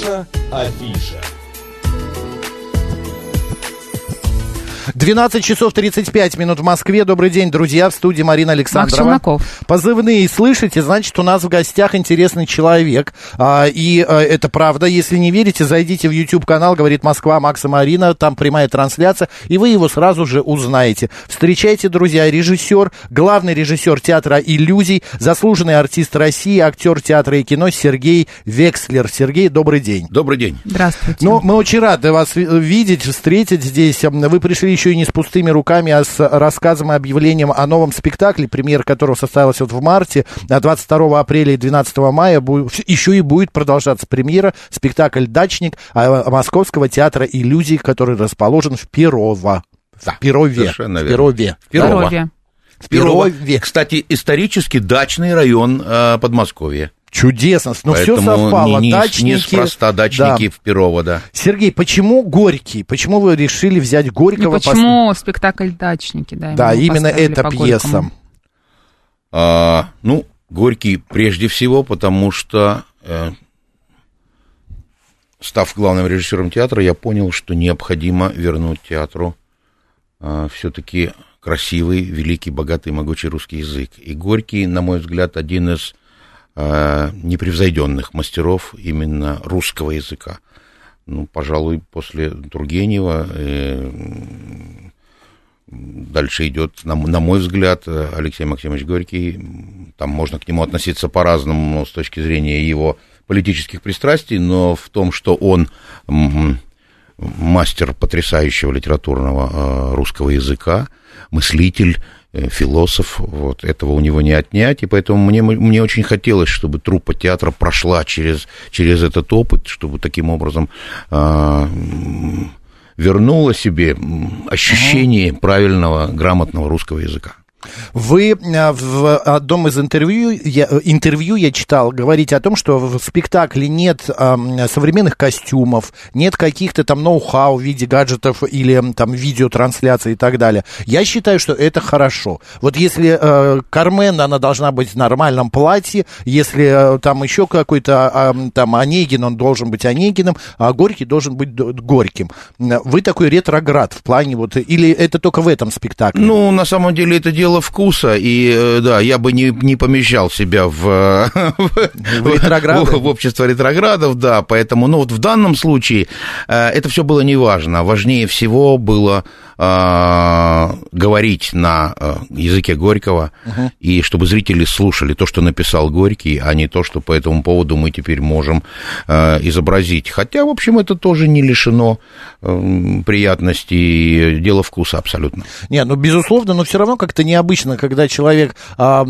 Наша афиша. 12 часов 35 минут в Москве. Добрый день, друзья. В студии Марина Александрова. Макс Челноков. Позывные слышите, значит, у нас в гостях интересный человек. А, и а, это правда. Если не верите, зайдите в YouTube-канал «Говорит Москва» Макса Марина. Там прямая трансляция, и вы его сразу же узнаете. Встречайте, друзья, режиссер, главный режиссер театра «Иллюзий», заслуженный артист России, актер театра и кино Сергей Векслер. Сергей, добрый день. Добрый день. Здравствуйте. Ну, мы очень рады вас ви- видеть, встретить здесь. Вы пришли еще и не с пустыми руками, а с рассказом и объявлением о новом спектакле, премьера которого состоялась вот в марте, а 22 апреля и 12 мая. Еще и будет продолжаться премьера спектакль «Дачник» а, Московского театра иллюзий, который расположен в Перово. В Перове. совершенно В верно. Перове. Перово. Здоровья. В Перово. Перове. Кстати, исторически дачный район э, Подмосковья. Чудесно. Ну, все совпало. Не, не, Дачники. неспроста Да. дачники в Перово, да. Сергей, почему Горький? Почему вы решили взять И Горького? пос- почему спектакль «Дачники», да? Да, именно эта пьеса. Горькому? А, ну, Горький прежде всего, потому что, э, став главным режиссером театра, я понял, что необходимо вернуть театру все-таки красивый, великий, богатый, могучий русский язык. И Горький, на мой взгляд, один из э, непревзойденных мастеров именно русского языка. Ну, пожалуй, после Тургенева э, дальше идет, на, на мой взгляд, Алексей Максимович Горький. Там можно к нему относиться по-разному с точки зрения его политических пристрастий, но в том, что он мастер потрясающего литературного э, русского языка, мыслитель, философ, вот, этого у него не отнять, и поэтому мне, мне очень хотелось, чтобы труппа театра прошла через, через этот опыт, чтобы таким образом э, вернула себе ощущение правильного, грамотного русского языка. Вы э, в одном из интервью я, э, интервью я читал, говорите о том, что в спектакле нет ам, современных костюмов, нет каких-то там ноу-хау в виде гаджетов или там видеотрансляций и так далее. Я считаю, что это хорошо. Вот если э, Кармен, она должна быть в нормальном платье, если э, там еще какой-то ам, там Онегин, он должен быть Онегиным, а Горький должен быть Горьким. Вы такой ретроград в плане вот, или это только в этом спектакле? Ну, на самом деле, это дело вкуса, и э, да, я бы не, не помещал себя в, э, в, в, в общество ретроградов, да, поэтому, ну, вот в данном случае э, это все было неважно. Важнее всего было говорить на языке Горького, и чтобы зрители слушали то, что написал Горький, а не то, что по этому поводу мы теперь можем изобразить. Хотя, в общем, это тоже не лишено э, приятностей, дело вкуса абсолютно. Не, ну, безусловно, но все равно как-то необычно, когда человек а,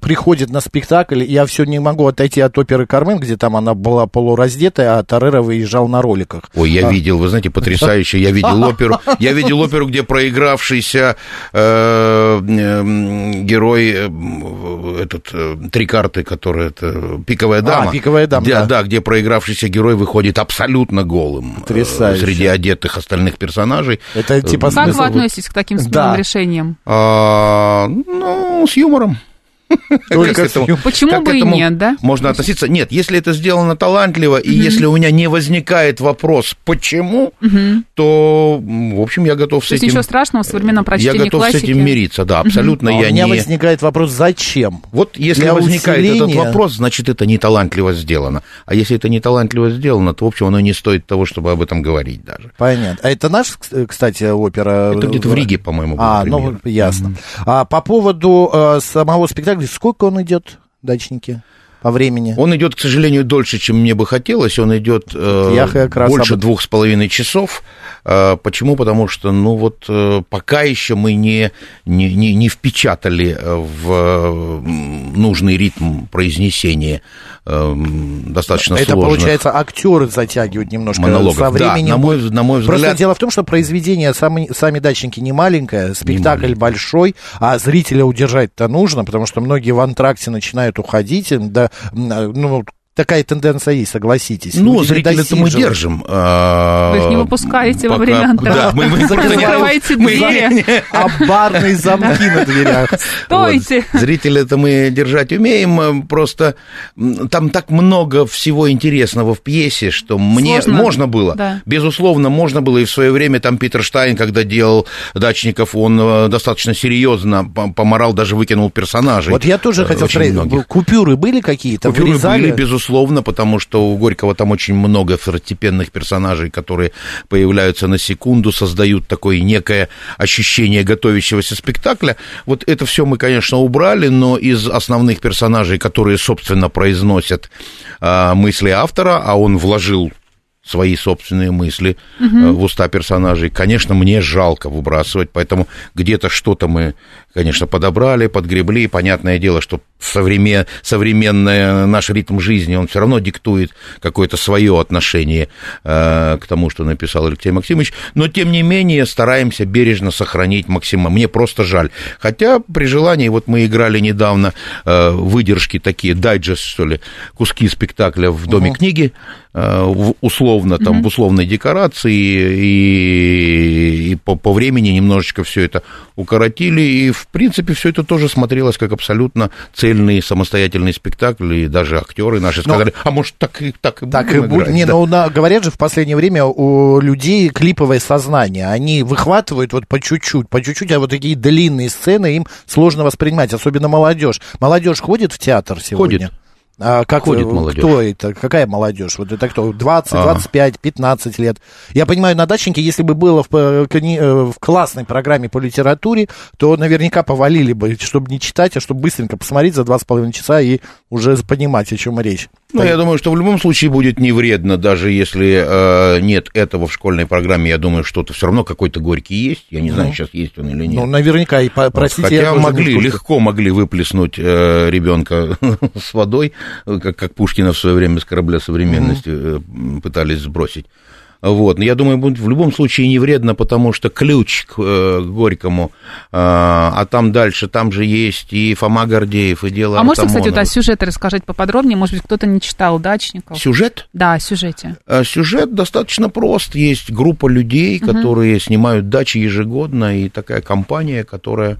приходит на спектакль, я все не могу отойти от оперы Кармен, где там она была полураздетая, а Тарера выезжал на роликах. Ой, я видел, вы знаете, потрясающе. Я видел оперу, я видел оперу, где проигравшийся э, э, герой, э, этот, э, три карты, который, это, пиковая дама. «Пиковая дама», Где- да. да, где проигравшийся герой выходит абсолютно голым. Потрясающе. Среди одетых остальных персонажей. Это типа Как смысл вы относитесь к таким смелым Да. решениям? А, ну, с юмором. Только этому-. Почему бы и нет, да? Можно относиться. Нет, если это сделано талантливо, и если у меня не возникает вопрос, почему, то, в общем, я готов с То есть этим... ничего страшного в современном Я прочтении готов классики? с этим мириться, да, абсолютно. А у Я меня не... возникает вопрос, зачем? Вот если Для возникает усиления- этот вопрос, значит, это не талантливо сделано. А если это не талантливо сделано, то, в общем, оно не стоит того, чтобы об этом говорить даже. Понятно. А это наш, кс- кстати, опера? Это где-то в Риге, по-моему, А, ну, ясно. А по поводу э, самого спектакля, сколько он идет, дачники, по времени? Он идет, к сожалению, дольше, чем мне бы хотелось. Он идет э, Я как раз больше об- двух с половиной часов. Э, почему? Потому что, ну вот, э, пока еще мы не, не, не, не впечатали э, в э, нужный ритм произнесения достаточно Это, сложных получается, актеры затягивают немножко монологов. со временем. Да, на мой, на мой Просто взгляд... дело в том, что произведение сами, сами дачники не маленькое, спектакль большой, а зрителя удержать-то нужно, потому что многие в антракте начинают уходить, да, м, ну, такая тенденция есть, согласитесь. Ну, Люди зрителей-то мы держим. а, Вы их не выпускаете во пока- время антенны. Да, мы, мы Закрываете мы- двери. А барные замки на дверях. Стойте! Вот. Зрителя-то мы держать умеем, э, просто там так много всего интересного в пьесе, что мне Сложно. можно было, Да. безусловно, можно было, и в свое время там Питер Штайн, когда делал «Дачников», он э, достаточно серьезно по- поморал, даже выкинул персонажей. Вот я тоже Э, хотел многих. купюры были какие-то? Купюры были, безусловно, потому что у Горького там очень много второстепенных персонажей, которые появляются на секунду, создают такое некое ощущение готовящегося спектакля. Вот это все мы, конечно, убрали, но из основных персонажей, которые, собственно, произносят а, мысли автора, а он вложил свои собственные мысли э, в уста персонажей. Конечно, мне жалко выбрасывать, поэтому где-то что-то мы, конечно, подобрали, подгребли. Понятное дело, что современ... современный наш ритм жизни, он все равно диктует какое-то свое отношение э, к тому, что написал Алексей Максимович. Но, тем не менее, стараемся бережно сохранить максимум. Мне просто жаль. Хотя при желании, вот мы играли недавно э, выдержки такие, дайджест, что ли, куски спектакля в Доме книги, э, в- условно, там, в условной декорации, и, и по, по времени немножечко все это укоротили, и, в принципе, все это тоже смотрелось как абсолютно цельный самостоятельный спектакль, и даже актеры наши Но- сказали, а может, так и, так и Так и будем будет. играть?» Не, Да. ну на- говорят же в последнее время у людей клиповое сознание. Они выхватывают вот по чуть-чуть, по чуть-чуть, а вот такие длинные сцены им сложно воспринимать, особенно молодежь. Молодежь ходит в театр сегодня? Ходит. А как Ходит э, молодежь. Кто это? Какая молодежь? Вот это кто? 20, А. 25, 15 лет. Я понимаю, на дачнике, если бы было в, э, э, в классной программе по литературе, то наверняка повалили бы, чтобы не читать, а чтобы быстренько посмотреть за 2,5 часа и уже понимать, о чем речь. Ну, я думаю, что в любом случае будет не вредно, даже если э, нет этого в школьной программе. Я думаю, что-то все равно какой-то горький есть. Я не знаю, сейчас есть он или нет. Ну, наверняка, и простите, Хотя я могли, легко могли выплеснуть э, ребенка с водой, э, как, как Пушкина в свое время с корабля современности м, пытались сбросить. Вот. Но я думаю, будет в любом случае не вредно, потому что ключ к э, Горькому, э, а там дальше, там же есть и Фома Гордеев, и дело А можете, кстати, вот Артамонова. о сюжете рассказать поподробнее? Может быть, кто-то не читал «Дачников»? Сюжет? Да, о сюжете. А Сюжет достаточно прост. Есть группа людей, которые снимают дачи ежегодно, и такая компания, которая...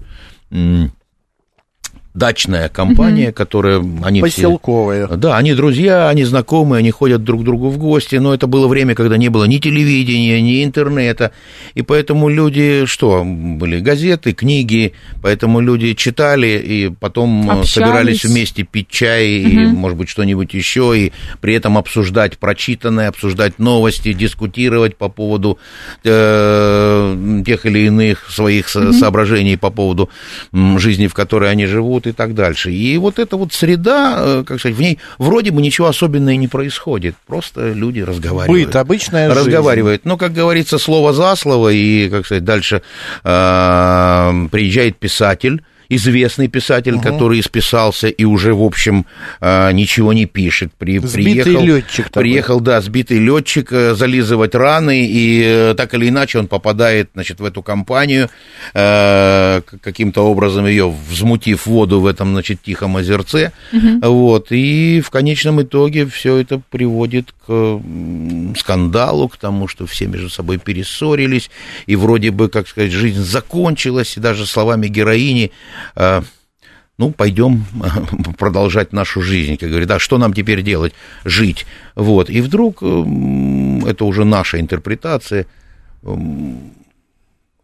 Дачная компания, которая... Они все- Поселковые. да, они друзья, они знакомые, они ходят друг к другу в гости, но это было время, когда не было ни телевидения, ни интернета, и поэтому люди, что, были газеты, книги, поэтому люди читали, и потом э, Общались. собирались вместе пить чай, и, может быть, что-нибудь еще, и при этом обсуждать прочитанное, обсуждать новости, дискутировать по поводу э, тех или иных своих со- соображений по поводу м, жизни, в которой они живут и так дальше. И вот эта вот среда, э, как сказать, в ней вроде бы ничего особенного не происходит, просто люди разговаривают. Быт, обычная жизнь. разговаривает. Но, как говорится, слово за слово, и, как сказать, дальше э, приезжает писатель, известный писатель, который исписался и уже, в общем, э, ничего не пишет. При, Сбитый приехал, летчик такой. Приехал, да, сбитый летчик, э, зализывать раны, и э, так или иначе он попадает, значит, в эту компанию, э, каким-то образом ее взмутив воду в этом, значит, тихом озерце, вот, и в конечном итоге все это приводит к скандалу, к тому, что все между собой перессорились, и вроде бы, как сказать, жизнь закончилась, и даже словами героини, ну, пойдем продолжать нашу жизнь, как говорит, да, что нам теперь делать? Жить. Вот, и вдруг, это уже наша интерпретация,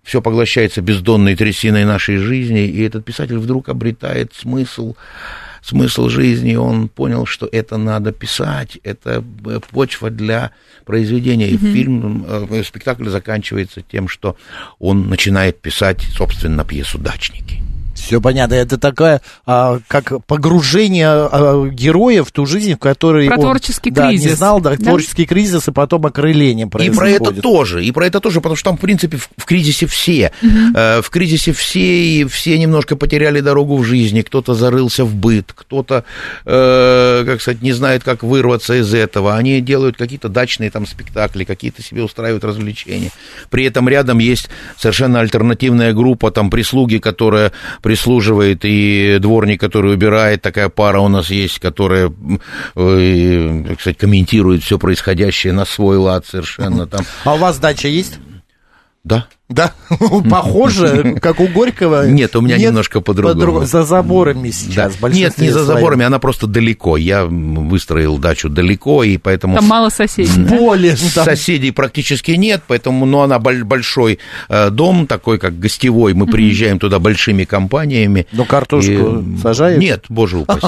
все поглощается бездонной трясиной нашей жизни, и этот писатель вдруг обретает смысл, смысл жизни, он понял, что это надо писать, это э, почва для произведения. И фильм, э, спектакль заканчивается тем, что он начинает писать, собственно, пьесу «Дачники». Все понятно. Это такое, а, как погружение а, героя в ту жизнь, в которой Про он творческий да, не кризис, знал, да, да? творческий кризис, и потом окрыление И происходит. про это тоже, и про это тоже, потому что там, в принципе, в, в кризисе все. Э, в кризисе все, и все немножко потеряли дорогу в жизни. Кто-то зарылся в быт, кто-то, э, как сказать, не знает, как вырваться из этого. Они делают какие-то дачные там спектакли, какие-то себе устраивают развлечения. При этом рядом есть совершенно альтернативная группа там прислуги, которая прислуживает, и дворник, который убирает. Такая пара у нас есть, которая, э, так сказать, комментирует все происходящее на свой лад совершенно там. А у вас дача есть? Да. Да, похоже, как у Горького. Нет, у меня немножко по-другому. За заборами сейчас. Да. Нет, не за заборами, она просто далеко. Я выстроил дачу далеко, и поэтому... Там мало соседей. Более. Соседей практически нет, поэтому, но она большой э, дом, такой как гостевой. Мы приезжаем туда большими компаниями. Но картошку сажают? Нет, боже упаси.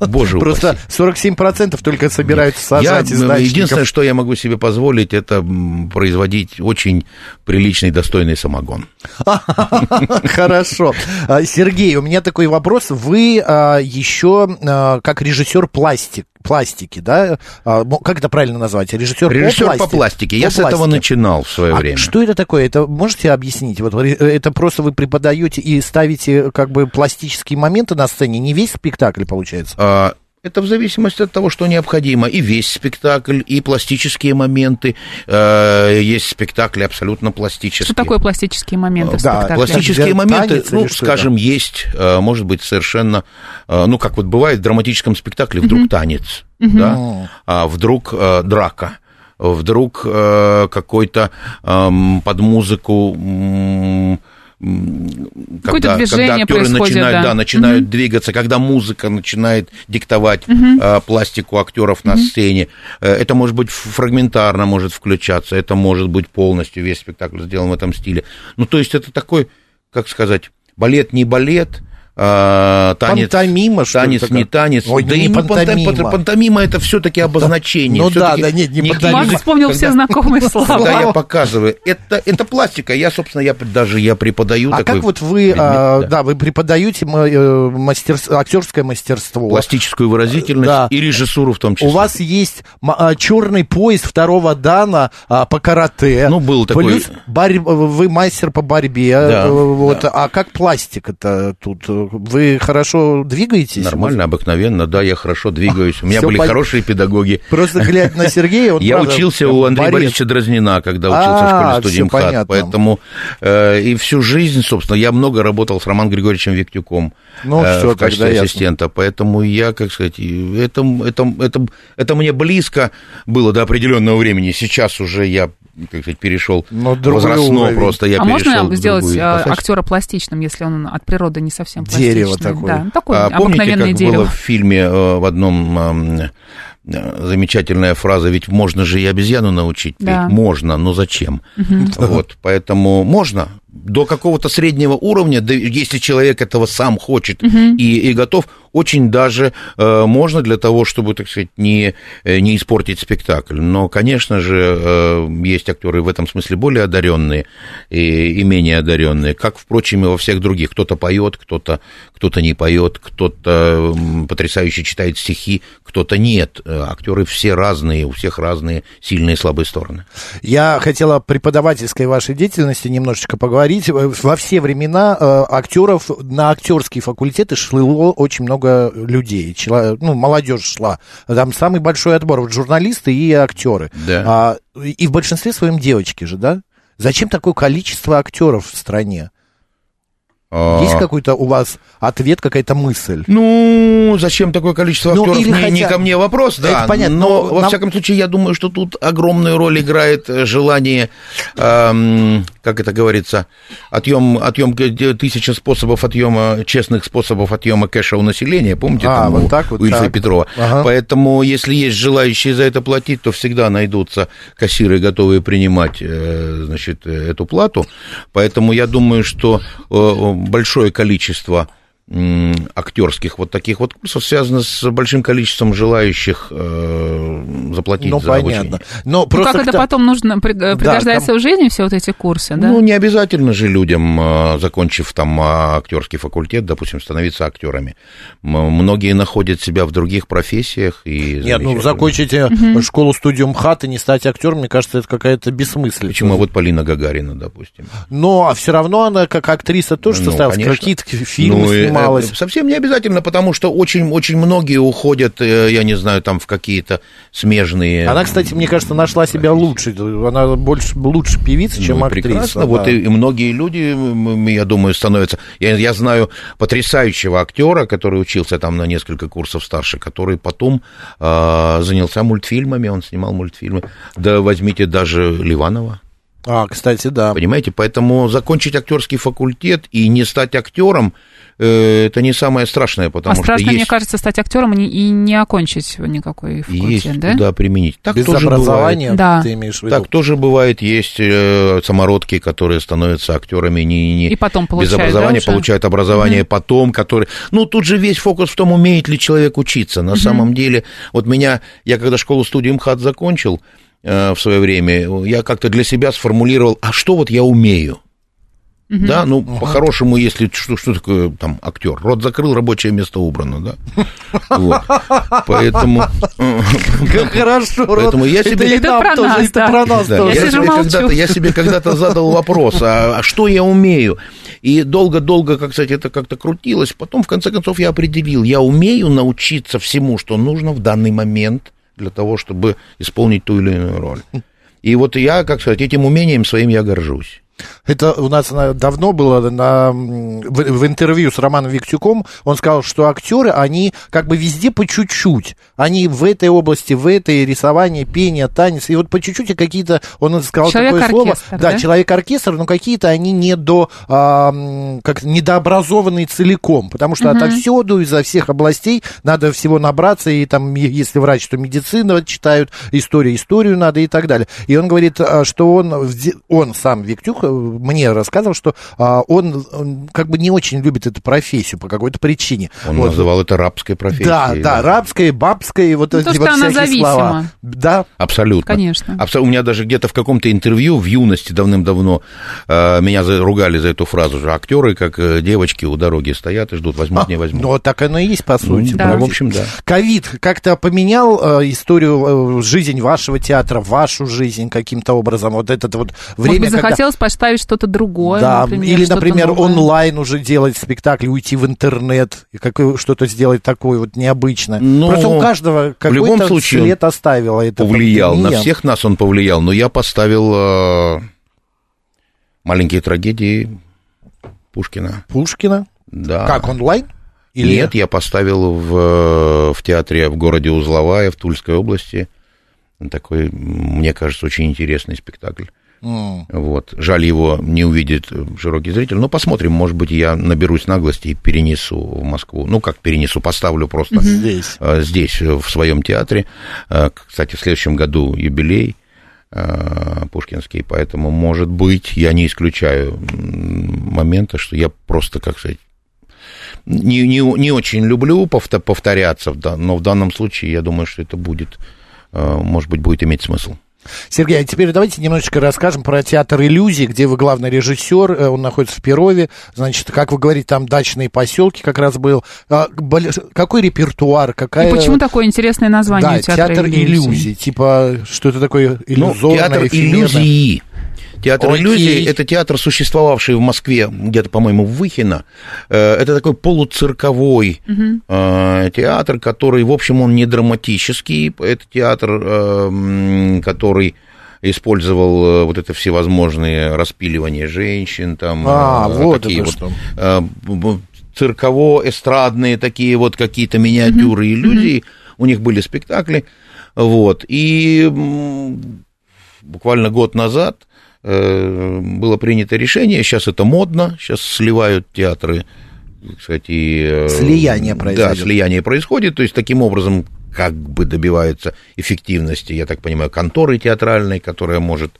Боже упаси. Просто 47% только собираются сажать из Единственное, что я могу себе позволить, это производить очень приличный, достойный достойный самогон. Хорошо. А, Сергей, у меня такой вопрос. Вы а, еще а, как режиссер пластик, пластики, да? Как это правильно назвать? Режиссер, Режиссер по, пластике. по пластике. Я по с пластике. этого начинал в свое а время. Что это такое? Это можете объяснить? Вот это просто вы преподаете и ставите как бы пластические моменты на сцене, не весь спектакль получается? Это в зависимости от того, что необходимо. И весь спектакль, и пластические моменты. Э, есть спектакли абсолютно пластические. Что такое пластические моменты в да, Пластические моменты, ну, скажем, это? есть, э, может быть, совершенно, э, ну, как вот бывает в драматическом спектакле, вдруг mm-hmm. танец, mm-hmm. да, а вдруг драка вдруг какой-то эм, под музыку когда, когда актеры начинают, да. Да, начинают угу. двигаться, когда музыка начинает диктовать угу. э, пластику актеров на угу. сцене. Э, это может быть фрагментарно, может включаться, это может быть полностью весь спектакль сделан в этом стиле. Ну, то есть это такой, как сказать, балет не балет, а, танец, пантомима, что танец, не танец. Ой, да не пантомима. пантомима. Пантомима это все-таки обозначение. Ну да, да, нет, не пантомима. Макс вспомнил все знакомые слова. Когда я показываю, это, это пластика. Я, собственно, я даже я преподаю А как вот вы, а, да. вы преподаете э, мастерство, актерское мастерство. Пластическую выразительность да. и режиссуру в том числе. У вас есть а, черный пояс второго дана а, по карате. Ну, был такой. Плюс борь... вы мастер по борьбе. Да, э, вот. Да. А как пластик это тут? Вы хорошо двигаетесь? Нормально, обыкновенно, да, я хорошо двигаюсь. У меня были хорошие педагоги. Просто глядя на Сергея, он Я учился у Андрея Борисовича Дразнина, когда учился в школе студии МХАТ, поэтому э, и всю жизнь, собственно, я много работал с Романом Григорьевичем Виктюком ну, э, в качестве ассистента, поэтому я, как сказать, это, это, это, это мне близко было до определенного времени. Сейчас уже я как сказать, перешел возрастно уровень. просто. Я а можно сделать а, актера пластичным, если он от природы не совсем пластичный? Дерево такое. Да, такое а, помните, как дерево. было в фильме э, в одном э, замечательная фраза, ведь можно же и обезьяну научить да. петь. Можно, но зачем? Угу. Вот, поэтому можно, до какого-то среднего уровня, да, если человек этого сам хочет угу. и, и готов, очень даже э, можно для того, чтобы, так сказать, не, э, не испортить спектакль. Но, конечно же, э, есть актеры в этом смысле более одаренные и, и менее одаренные, как, впрочем, и во всех других. Кто-то поет, кто-то кто не поет, кто-то потрясающе читает стихи, кто-то нет. Э, актеры все разные, у всех разные сильные и слабые стороны. Я хотела преподавательской вашей деятельности немножечко поговорить. Во все времена э, актеров на актерские факультеты шло очень много много людей, ну, молодежь шла. Там самый большой отбор, вот журналисты и актеры. Да. А, и в большинстве своем девочки же, да? Зачем такое количество актеров в стране? А. Есть какой-то у вас ответ, какая-то мысль? Ну, зачем такое количество ну, актеров? Не, хотя... не ко мне вопрос, да. Это понятно, но, но во нам... всяком случае, я думаю, что тут огромную роль играет э, желание, эм, как это говорится, отъем, отъем тысяча способов отъема, честных способов отъема кэша у населения. Помните, а, там вот у, так вот, у Ильфа так. Петрова. Ага. Поэтому, если есть желающие за это платить, то всегда найдутся кассиры, готовые принимать, э, значит, эту плату. Поэтому я думаю, что э, большое количество актерских вот таких вот курсов связано с большим количеством желающих э, заплатить ну, за понятно. обучение. Но ну, просто ну, как это потом нужно пригождается да, там... в жизни все вот эти курсы, да? Ну не обязательно же людям, э, закончив там актерский факультет, допустим, становиться актерами. Многие находят себя в других профессиях и. Нет, ну закончите угу. школу студию МХАТ и не стать актером, мне кажется, это какая-то бессмыслица. Почему вот Полина Гагарина, допустим? Но а все равно она как актриса тоже ну, состоялась, какие-то фильмы ну, снимала снималась. Совсем не обязательно, потому что очень, очень многие уходят, я не знаю, там в какие-то смежные... Она, кстати, мне кажется, нашла себя лучше. Она больше, лучше певица, чем ну, актриса. Прекрасно. Да. Вот и, и многие люди, я думаю, становятся... Я, я знаю потрясающего актера, который учился там на несколько курсов старше, который потом э, занялся мультфильмами, он снимал мультфильмы. Да возьмите даже Ливанова. А, кстати, да. Понимаете, поэтому закончить актерский факультет и не стать актером э, это не самое страшное, потому а что страшно, есть... мне кажется, стать актером и, не окончить никакой факультет, есть да? куда применить. Так Без тоже образования, бывает. Да. ты имеешь в виду? Так тоже бывает. Есть э, самородки, которые становятся актерами не, не и потом без образования, да, получают образование mm-hmm. потом, которые... Ну, тут же весь фокус в том, умеет ли человек учиться. На mm-hmm. самом деле, вот меня, я когда школу-студию МХАТ закончил, Э, в свое время, я как-то для себя сформулировал, а что вот я умею? Угу. Да, ну, угу. по-хорошему, если что, что такое там актер, рот закрыл, рабочее место убрано, да. Вот. Поэтому. Хорошо. Поэтому я себе. Это про нас, это про нас. Я себе когда-то, я себе когда-то задал вопрос, а, а что я умею? И долго-долго, как кстати, это как-то крутилось. Потом, в конце концов, я определил, я умею научиться всему, что нужно в данный момент для того, чтобы исполнить ту или иную роль. И вот я, как сказать, этим умением своим я горжусь. Это у нас давно было на, в, в интервью с Романом Виктюком. Он сказал, что актеры, они как бы везде по чуть-чуть. Они в этой области, в этой рисование, пение, танец. И вот по чуть-чуть какие-то, он сказал такое слово. Да, да? человек-оркестр, но какие-то они не до, а, как недообразованные целиком. Потому что угу. отовсюду, изо всех областей надо всего набраться. И там, если врач, то медицина читают, историю, историю надо и так далее. И он говорит, а, что он, он сам Виктюк, мне рассказывал, что а, он, он как бы не очень любит эту профессию по какой-то причине. Он вот. называл это рабской профессией. Да, да, да рабской, бабской, вот ну, эти вот всякие зависима. слова. Да. Абсолютно. Конечно. Абсо... У меня даже где-то в каком-то интервью в юности давным-давно э, меня ругали за эту фразу же. Актеры, как э, девочки у дороги стоят и ждут, возьмут, а, не возьмут. Ну, так оно и есть, по ну, сути. Ну, да. В общем, да. Ковид как-то поменял э, историю, э, жизнь вашего театра, вашу жизнь каким-то образом? Вот это вот время, Может быть, захотелось когда... поставить что-то другое, да, например, Или, например, новое. онлайн уже делать спектакль, уйти в интернет, что-то сделать такое вот необычное. Но Просто у каждого какой-то случае след оставило это. Повлиял, пандемия. на всех нас он повлиял, но я поставил э, маленькие трагедии Пушкина. Пушкина? Да. Как, онлайн? Или... Нет, я поставил в, в театре в городе Узловая в Тульской области такой, мне кажется, очень интересный спектакль. Mm. Вот. Жаль, его не увидит широкий зритель. Но посмотрим, может быть, я наберусь наглости и перенесу в Москву. Ну, как перенесу, поставлю просто здесь. Э, здесь, в своем театре. Э, кстати, в следующем году юбилей э, пушкинский, поэтому, может быть, я не исключаю момента, что я просто, как сказать, не, не, не очень люблю повторяться, но в данном случае я думаю, что это будет, может быть, будет иметь смысл. Сергей, а теперь давайте немножечко расскажем про театр иллюзий, где вы главный режиссер, э, он находится в Перове, значит, как вы говорите, там дачные поселки как раз был. А, какой репертуар, какая... И почему такое интересное название да, театра театр иллюзий? иллюзий? Типа, что это такое иллюзорное, ну, театр иллюзии. Театр Окей. иллюзий – это театр, существовавший в Москве, где-то, по-моему, в Выхино. Э, это такой полуцирковой угу. театр, который, в общем, он не драматический. Это театр, э, который использовал вот это всевозможные распиливания женщин, там, а, вот такие вот что. цирково-эстрадные такие вот какие-то миниатюры, mm иллюзии. У них были спектакли, вот. И буквально год назад было принято решение, сейчас это модно, сейчас сливают театры, кстати... Э, слияние происходит. Да, слияние происходит, то есть таким образом как бы добивается эффективности, я так понимаю, конторы театральной, которая может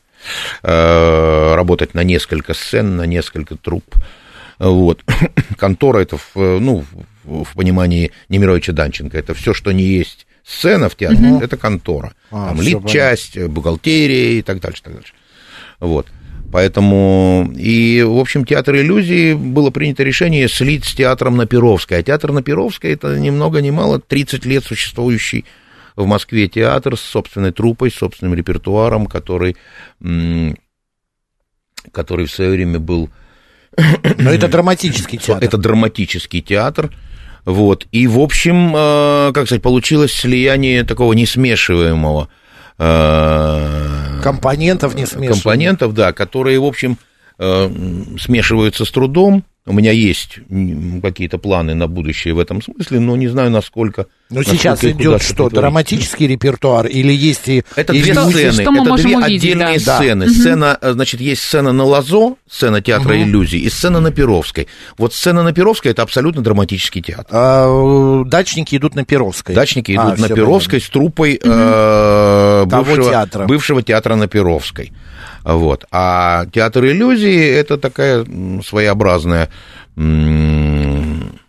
э, работать на несколько сцен, на несколько труп. Вот. Контора это, в, ну, в понимании Немировича Данченко, это все, что не есть сцена в театре, угу. это контора. А, Там лид-часть, бухгалтерия и так дальше, так дальше. Вот. Поэтому, и, в общем, театр иллюзии было принято решение слить с театром на Перовской. А театр на Перовской это ни много ни мало 30 лет существующий в Москве театр с собственной трупой, с собственным репертуаром, который, который в свое время был Но это драматический театр. Это драматический театр. Вот. И, в общем, э, как сказать, получилось слияние такого несмешиваемого компонентов не Компонентов, да, которые, в общем, э, смешиваются с трудом, у меня есть какие-то планы на будущее в этом смысле, но не знаю, насколько... Но сейчас идет что, драматический репертуар или есть и... Это две что, сцены, что это две увидеть, отдельные да. сцены. Да. Сцена, э, значит, есть сцена на Лазо, сцена театра угу. иллюзий, и сцена на Перовской. Вот сцена на Перовской – это абсолютно драматический театр. А, дачники идут на Перовской. Дачники идут а, на Перовской понятно. с труппой угу. э, бывшего, бывшего театра на Перовской. Вот. А театр иллюзий – это такая своеобразная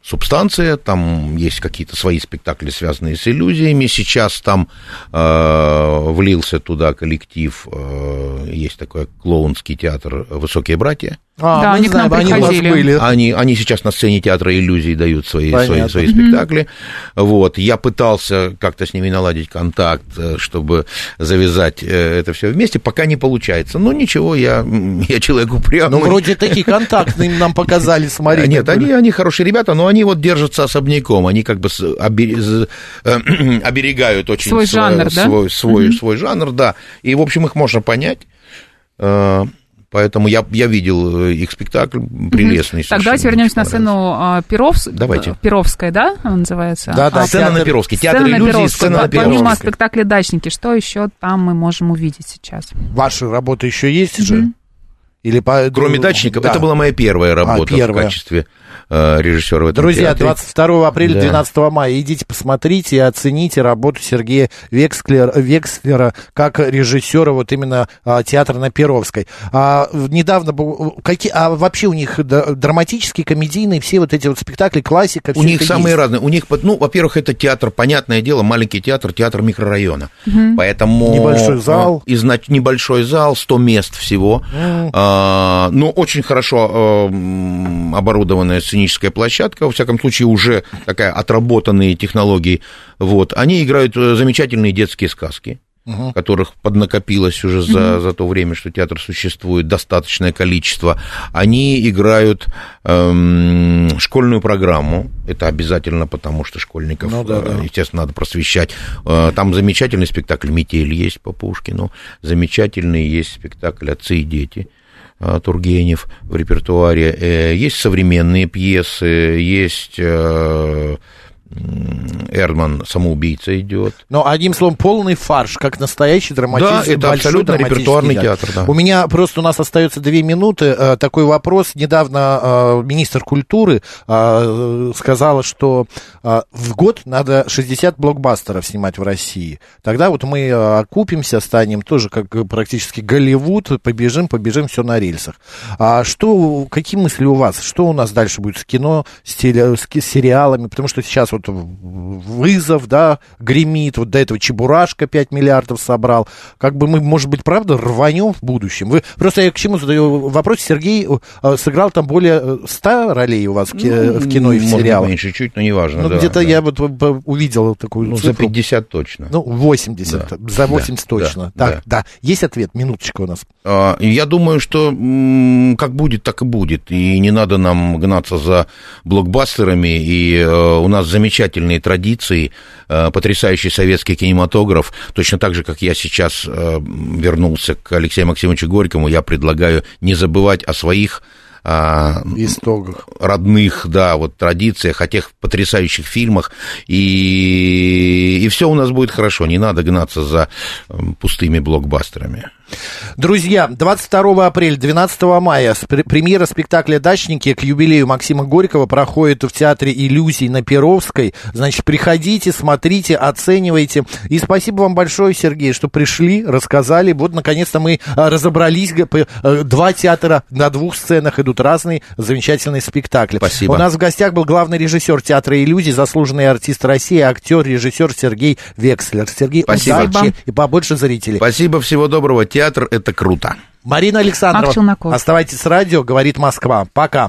субстанция, там есть какие-то свои спектакли, связанные с иллюзиями. Сейчас там э, влился туда коллектив, э, есть такой клоунский театр «Высокие братья». А, да, они знаем, к нам они приходили. Были. Они, они сейчас на сцене театра иллюзий дают свои, свои, свои спектакли. Mm-hmm. Вот. Я пытался как-то с ними наладить контакт, э, чтобы завязать э, это все вместе. Пока не получается. Но ничего, я, я человек упрямый. Ну, вроде такие контактные нам показали, смотри. Нет, они, они хорошие ребята, но они вот держатся особняком. Они как бы э, оберегают очень свой, жанр, свой, да? свой, mm-hmm. свой жанр, да. И, в общем, их можно понять. Поэтому я, я видел э, их спектакль, прелестный. Так, давайте вернемся на сцену а, Перовс... давайте. Перовская, да, называется? Да, да, а, сцена на Перовске. Театр сцена иллюзий, сцена на Перовской. Помимо спектакля «Дачники», что еще там мы можем увидеть сейчас? Ваши работы еще есть же? Или по... Кроме дачников, да. это была моя первая работа а, первая. в качестве э, режиссера в этом Друзья, театре. 22 апреля, да. 12 мая идите посмотрите и оцените работу Сергея Векслера, Векслера как режиссера вот именно а, театра на Перовской. А, недавно был, какие, а вообще у них драматические, комедийные, все вот эти вот спектакли, классика, У них самые есть. разные. У них, ну, во-первых, это театр, понятное дело, маленький театр, театр микрорайона. Угу. Поэтому... Небольшой зал. И, значит, небольшой зал, 100 мест всего. Угу. А, ну, очень хорошо а, оборудованная сценическая площадка, во всяком случае, уже такая отработанные технологии. Вот. Они играют э, замечательные детские сказки угу. которых поднакопилось уже за, угу. за то время, что театр существует, достаточное количество, они играют эм, школьную программу. Это обязательно, потому что школьников, ну, да, да. естественно, надо просвещать. Э, там замечательный спектакль «Метель» есть по Пушкину, замечательный есть спектакль «Отцы и дети». Э, Тургенев в репертуаре. Э, есть современные пьесы, есть э, Эрдман самоубийца идет. Но одним словом, полный фарш, как настоящий драматический. Да, это абсолютно репертуарный театр. театр да. У меня просто у нас остается две минуты. Такой вопрос. Недавно министр культуры сказала, что в год надо 60 блокбастеров снимать в России. Тогда вот мы окупимся, станем тоже как практически Голливуд, побежим, побежим все на рельсах. А что, какие мысли у вас? Что у нас дальше будет с кино, с, теле, с сериалами? Потому что сейчас вот вызов, да, гремит, вот до этого Чебурашка 5 миллиардов собрал. Как бы мы, может быть, правда, рванем в будущем? Вы, просто я к чему задаю вопрос, Сергей э, сыграл там более 100 э, ролей у вас в, ну, в кино и в сериалах? меньше чуть, но неважно, Ну, да, где-то да. я вот увидел такую ну, цифру. за 50 точно. Ну, 80, да. за 80 да, точно. Да, так, да. да. Есть ответ? Минуточка у нас. А, я думаю, что как будет, так и будет. И не надо нам гнаться за блокбастерами. И э, у нас замечательные традиции, э, потрясающий советский кинематограф. Точно так же, как я сейчас э, вернулся к Алексею Максимовичу Горькому, я предлагаю не забывать о своих а, истоках. родных, да, вот традициях, о тех потрясающих фильмах, и, и все у нас будет хорошо, не надо гнаться за пустыми блокбастерами. Друзья, 22 апреля, 12 мая премьера спектакля «Дачники» к юбилею Максима Горького проходит в Театре иллюзий на Перовской. Значит, приходите, смотрите, оценивайте. И спасибо вам большое, Сергей, что пришли, рассказали. Вот, наконец-то мы а, разобрались. Э, два театра на двух сценах идут разные замечательные спектакли. Спасибо. У нас в гостях был главный режиссер Театра иллюзий, заслуженный артист России, актер, режиссер Сергей Векслер. Сергей, спасибо. удачи и побольше зрителей. Спасибо, всего доброго театр – это круто. Марина Александрова, оставайтесь с радио, говорит Москва. Пока.